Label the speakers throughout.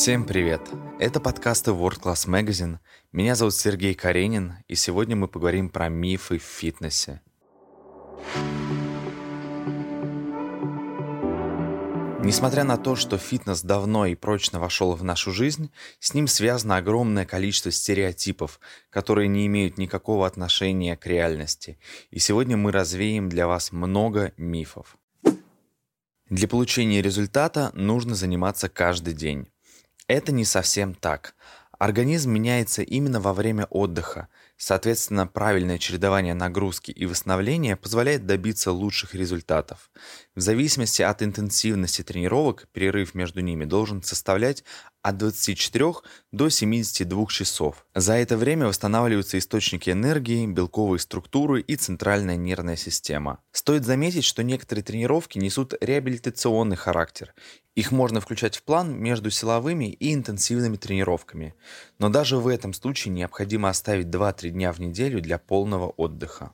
Speaker 1: Всем привет! Это подкасты World Class Magazine. Меня зовут Сергей Каренин, и сегодня мы поговорим про мифы в фитнесе. Несмотря на то, что фитнес давно и прочно вошел в нашу жизнь, с ним связано огромное количество стереотипов, которые не имеют никакого отношения к реальности. И сегодня мы развеем для вас много мифов. Для получения результата нужно заниматься каждый день. Это не совсем так. Организм меняется именно во время отдыха, Соответственно, правильное чередование нагрузки и восстановления позволяет добиться лучших результатов. В зависимости от интенсивности тренировок, перерыв между ними должен составлять от 24 до 72 часов. За это время восстанавливаются источники энергии, белковые структуры и центральная нервная система. Стоит заметить, что некоторые тренировки несут реабилитационный характер. Их можно включать в план между силовыми и интенсивными тренировками. Но даже в этом случае необходимо оставить 2-3 дня в неделю для полного отдыха.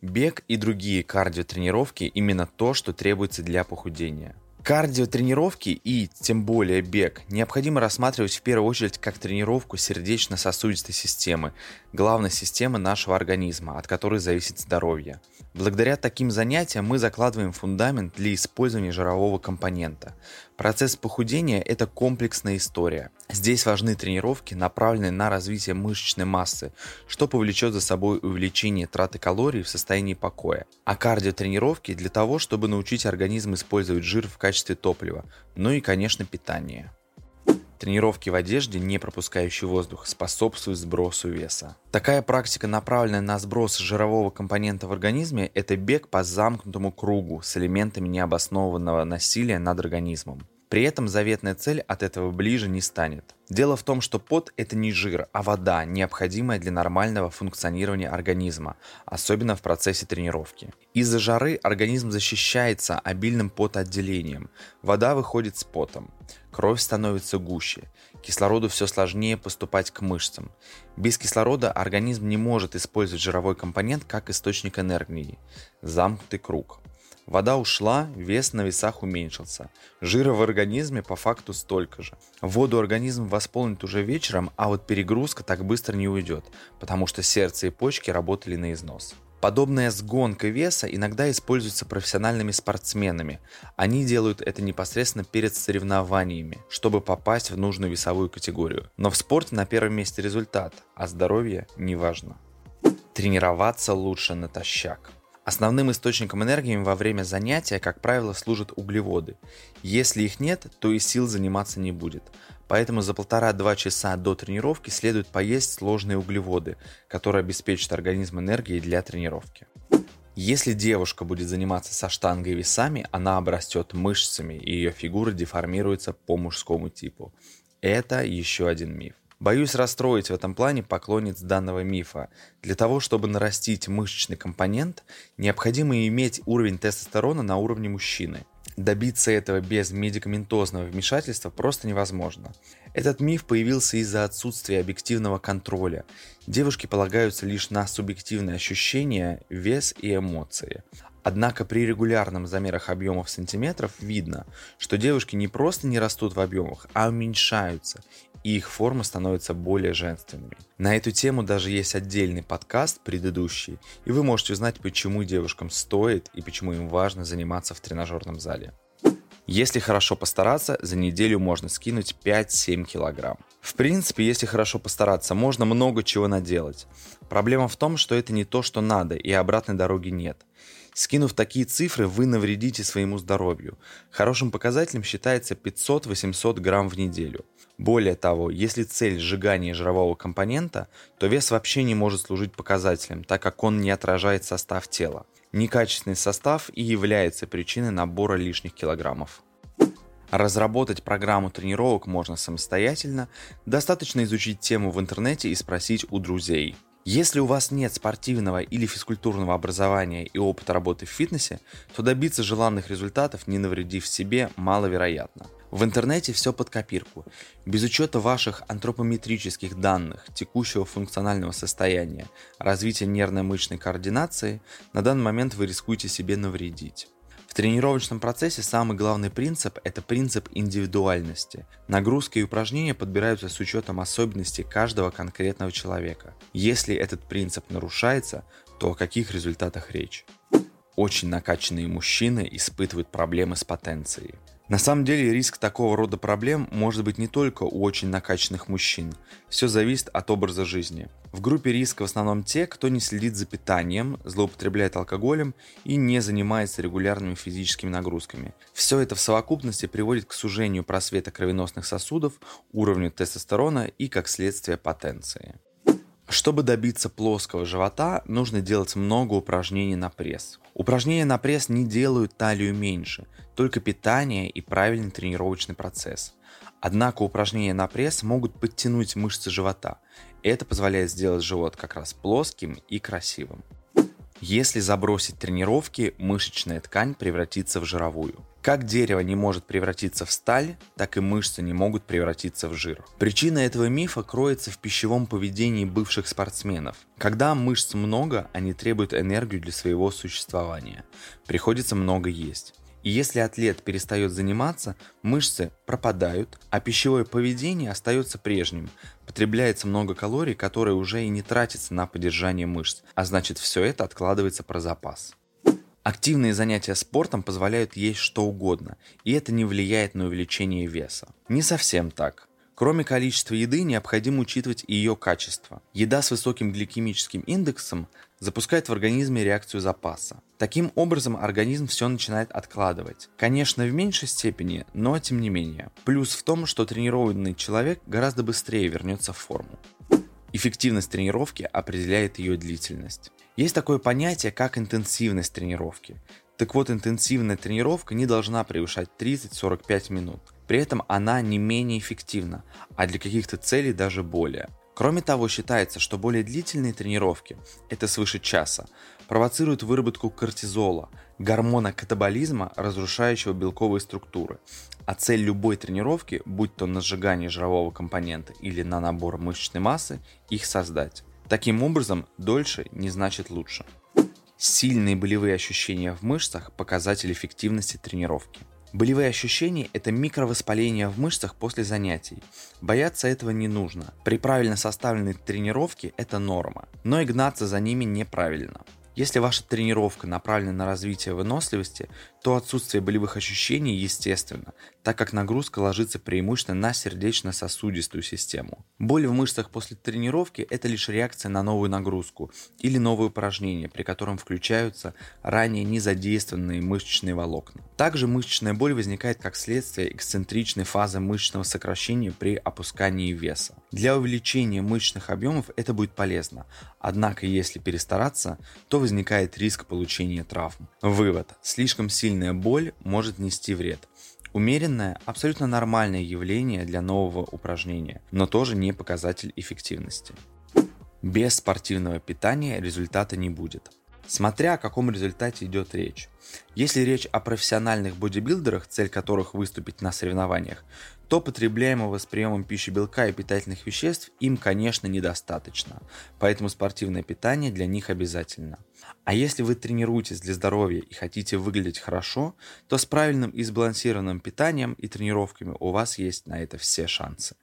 Speaker 1: Бег и другие кардиотренировки именно то, что требуется для похудения. Кардиотренировки и, тем более, бег необходимо рассматривать в первую очередь как тренировку сердечно-сосудистой системы, главной системы нашего организма, от которой зависит здоровье. Благодаря таким занятиям мы закладываем фундамент для использования жирового компонента. Процесс похудения – это комплексная история. Здесь важны тренировки, направленные на развитие мышечной массы, что повлечет за собой увеличение траты калорий в состоянии покоя. А кардиотренировки для того, чтобы научить организм использовать жир в качестве топлива, ну и, конечно, питание. Тренировки в одежде, не пропускающей воздух, способствуют сбросу веса. Такая практика, направленная на сброс жирового компонента в организме, это бег по замкнутому кругу с элементами необоснованного насилия над организмом. При этом заветная цель от этого ближе не станет. Дело в том, что пот – это не жир, а вода, необходимая для нормального функционирования организма, особенно в процессе тренировки. Из-за жары организм защищается обильным потоотделением. Вода выходит с потом. Кровь становится гуще. Кислороду все сложнее поступать к мышцам. Без кислорода организм не может использовать жировой компонент как источник энергии. Замкнутый круг. Вода ушла, вес на весах уменьшился. Жира в организме по факту столько же. Воду организм восполнит уже вечером, а вот перегрузка так быстро не уйдет, потому что сердце и почки работали на износ. Подобная сгонка веса иногда используется профессиональными спортсменами. Они делают это непосредственно перед соревнованиями, чтобы попасть в нужную весовую категорию. Но в спорте на первом месте результат, а здоровье не важно. Тренироваться лучше натощак. Основным источником энергии во время занятия, как правило, служат углеводы. Если их нет, то и сил заниматься не будет. Поэтому за полтора-два часа до тренировки следует поесть сложные углеводы, которые обеспечат организм энергией для тренировки. Если девушка будет заниматься со штангой и весами, она обрастет мышцами, и ее фигура деформируется по мужскому типу. Это еще один миф. Боюсь расстроить в этом плане поклонниц данного мифа. Для того, чтобы нарастить мышечный компонент, необходимо иметь уровень тестостерона на уровне мужчины. Добиться этого без медикаментозного вмешательства просто невозможно. Этот миф появился из-за отсутствия объективного контроля. Девушки полагаются лишь на субъективные ощущения, вес и эмоции. Однако при регулярном замерах объемов сантиметров видно, что девушки не просто не растут в объемах, а уменьшаются, и их формы становятся более женственными. На эту тему даже есть отдельный подкаст, предыдущий, и вы можете узнать, почему девушкам стоит и почему им важно заниматься в тренажерном зале. Если хорошо постараться, за неделю можно скинуть 5-7 килограмм. В принципе, если хорошо постараться, можно много чего наделать. Проблема в том, что это не то, что надо, и обратной дороги нет. Скинув такие цифры, вы навредите своему здоровью. Хорошим показателем считается 500-800 грамм в неделю. Более того, если цель сжигания жирового компонента, то вес вообще не может служить показателем, так как он не отражает состав тела. Некачественный состав и является причиной набора лишних килограммов. Разработать программу тренировок можно самостоятельно, достаточно изучить тему в интернете и спросить у друзей. Если у вас нет спортивного или физкультурного образования и опыта работы в фитнесе, то добиться желанных результатов, не навредив себе, маловероятно. В интернете все под копирку. Без учета ваших антропометрических данных, текущего функционального состояния, развития нервно-мышечной координации, на данный момент вы рискуете себе навредить. В тренировочном процессе самый главный принцип – это принцип индивидуальности. Нагрузки и упражнения подбираются с учетом особенностей каждого конкретного человека. Если этот принцип нарушается, то о каких результатах речь? Очень накачанные мужчины испытывают проблемы с потенцией. На самом деле риск такого рода проблем может быть не только у очень накачанных мужчин. Все зависит от образа жизни. В группе риска в основном те, кто не следит за питанием, злоупотребляет алкоголем и не занимается регулярными физическими нагрузками. Все это в совокупности приводит к сужению просвета кровеносных сосудов, уровню тестостерона и, как следствие, потенции. Чтобы добиться плоского живота, нужно делать много упражнений на пресс. Упражнения на пресс не делают талию меньше, только питание и правильный тренировочный процесс. Однако упражнения на пресс могут подтянуть мышцы живота. Это позволяет сделать живот как раз плоским и красивым. Если забросить тренировки, мышечная ткань превратится в жировую. Как дерево не может превратиться в сталь, так и мышцы не могут превратиться в жир. Причина этого мифа кроется в пищевом поведении бывших спортсменов. Когда мышц много, они требуют энергию для своего существования. Приходится много есть. И если атлет перестает заниматься, мышцы пропадают, а пищевое поведение остается прежним. Потребляется много калорий, которые уже и не тратятся на поддержание мышц, а значит все это откладывается про запас. Активные занятия спортом позволяют есть что угодно, и это не влияет на увеличение веса. Не совсем так. Кроме количества еды, необходимо учитывать и ее качество. Еда с высоким гликемическим индексом запускает в организме реакцию запаса. Таким образом, организм все начинает откладывать. Конечно, в меньшей степени, но тем не менее. Плюс в том, что тренированный человек гораздо быстрее вернется в форму. Эффективность тренировки определяет ее длительность. Есть такое понятие, как интенсивность тренировки. Так вот, интенсивная тренировка не должна превышать 30-45 минут. При этом она не менее эффективна, а для каких-то целей даже более. Кроме того, считается, что более длительные тренировки, это свыше часа, провоцируют выработку кортизола, гормона катаболизма, разрушающего белковые структуры. А цель любой тренировки, будь то на сжигание жирового компонента или на набор мышечной массы, их создать. Таким образом, дольше не значит лучше. Сильные болевые ощущения в мышцах – показатель эффективности тренировки. Болевые ощущения – это микровоспаление в мышцах после занятий. Бояться этого не нужно. При правильно составленной тренировке это норма, но и гнаться за ними неправильно. Если ваша тренировка направлена на развитие выносливости, то отсутствие болевых ощущений естественно, так как нагрузка ложится преимущественно на сердечно-сосудистую систему. Боль в мышцах после тренировки – это лишь реакция на новую нагрузку или новое упражнение, при котором включаются ранее не задействованные мышечные волокна. Также мышечная боль возникает как следствие эксцентричной фазы мышечного сокращения при опускании веса. Для увеличения мышечных объемов это будет полезно, однако если перестараться, то возникает риск получения травм. Вывод. Слишком сильная боль может нести вред. Умеренное – абсолютно нормальное явление для нового упражнения, но тоже не показатель эффективности. Без спортивного питания результата не будет. Смотря о каком результате идет речь. Если речь о профессиональных бодибилдерах, цель которых выступить на соревнованиях, то потребляемого с приемом пищи белка и питательных веществ им, конечно, недостаточно, поэтому спортивное питание для них обязательно. А если вы тренируетесь для здоровья и хотите выглядеть хорошо, то с правильным и сбалансированным питанием и тренировками у вас есть на это все шансы.